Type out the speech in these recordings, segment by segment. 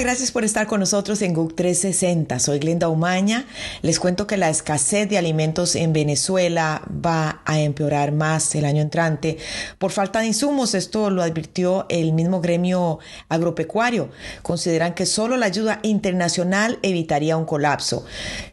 Gracias por estar con nosotros en GUC 360. Soy Glenda Umaña. Les cuento que la escasez de alimentos en Venezuela va a empeorar más el año entrante por falta de insumos. Esto lo advirtió el mismo gremio agropecuario. Consideran que solo la ayuda internacional evitaría un colapso.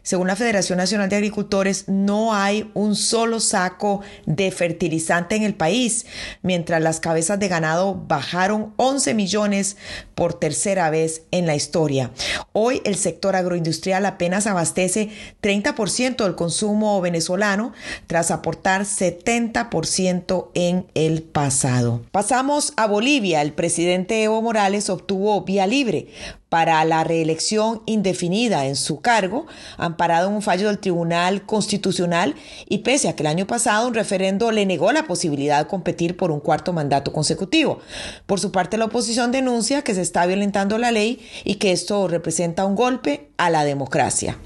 Según la Federación Nacional de Agricultores, no hay un solo saco de fertilizante en el país, mientras las cabezas de ganado bajaron 11 millones por tercera vez en la historia. Hoy el sector agroindustrial apenas abastece 30% del consumo venezolano tras aportar 70% en el pasado. Pasamos a Bolivia. El presidente Evo Morales obtuvo vía libre para la reelección indefinida en su cargo, amparado en un fallo del Tribunal Constitucional y pese a que el año pasado un referendo le negó la posibilidad de competir por un cuarto mandato consecutivo. Por su parte, la oposición denuncia que se está violentando la ley y que esto representa un golpe a la democracia.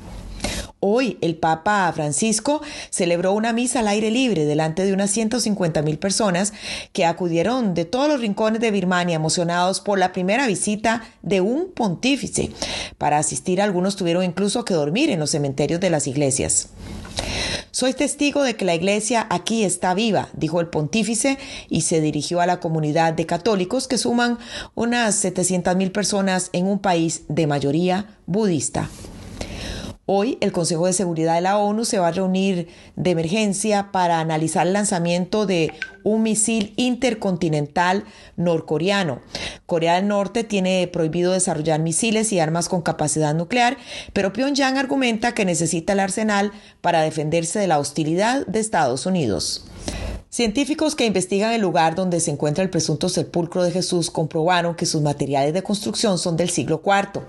Hoy el Papa Francisco celebró una misa al aire libre delante de unas 150 mil personas que acudieron de todos los rincones de Birmania emocionados por la primera visita de un pontífice. Para asistir algunos tuvieron incluso que dormir en los cementerios de las iglesias. Soy testigo de que la iglesia aquí está viva, dijo el pontífice y se dirigió a la comunidad de católicos que suman unas 700 mil personas en un país de mayoría budista. Hoy el Consejo de Seguridad de la ONU se va a reunir de emergencia para analizar el lanzamiento de un misil intercontinental norcoreano. Corea del Norte tiene prohibido desarrollar misiles y armas con capacidad nuclear, pero Pyongyang argumenta que necesita el arsenal para defenderse de la hostilidad de Estados Unidos. Científicos que investigan el lugar donde se encuentra el presunto sepulcro de Jesús comprobaron que sus materiales de construcción son del siglo IV.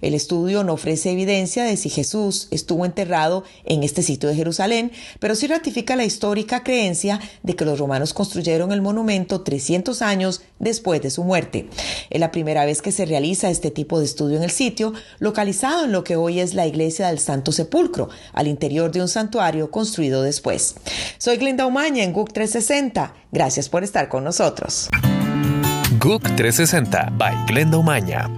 El estudio no ofrece evidencia de si Jesús estuvo enterrado en este sitio de Jerusalén, pero sí ratifica la histórica creencia de que los romanos construyeron el monumento 300 años después de su muerte. Es la primera vez que se realiza este tipo de estudio en el sitio, localizado en lo que hoy es la iglesia del Santo Sepulcro, al interior de un santuario construido después. Soy Glenda Umaña en GUC 360. Gracias por estar con nosotros. GUC 360 by Glenda Umaña.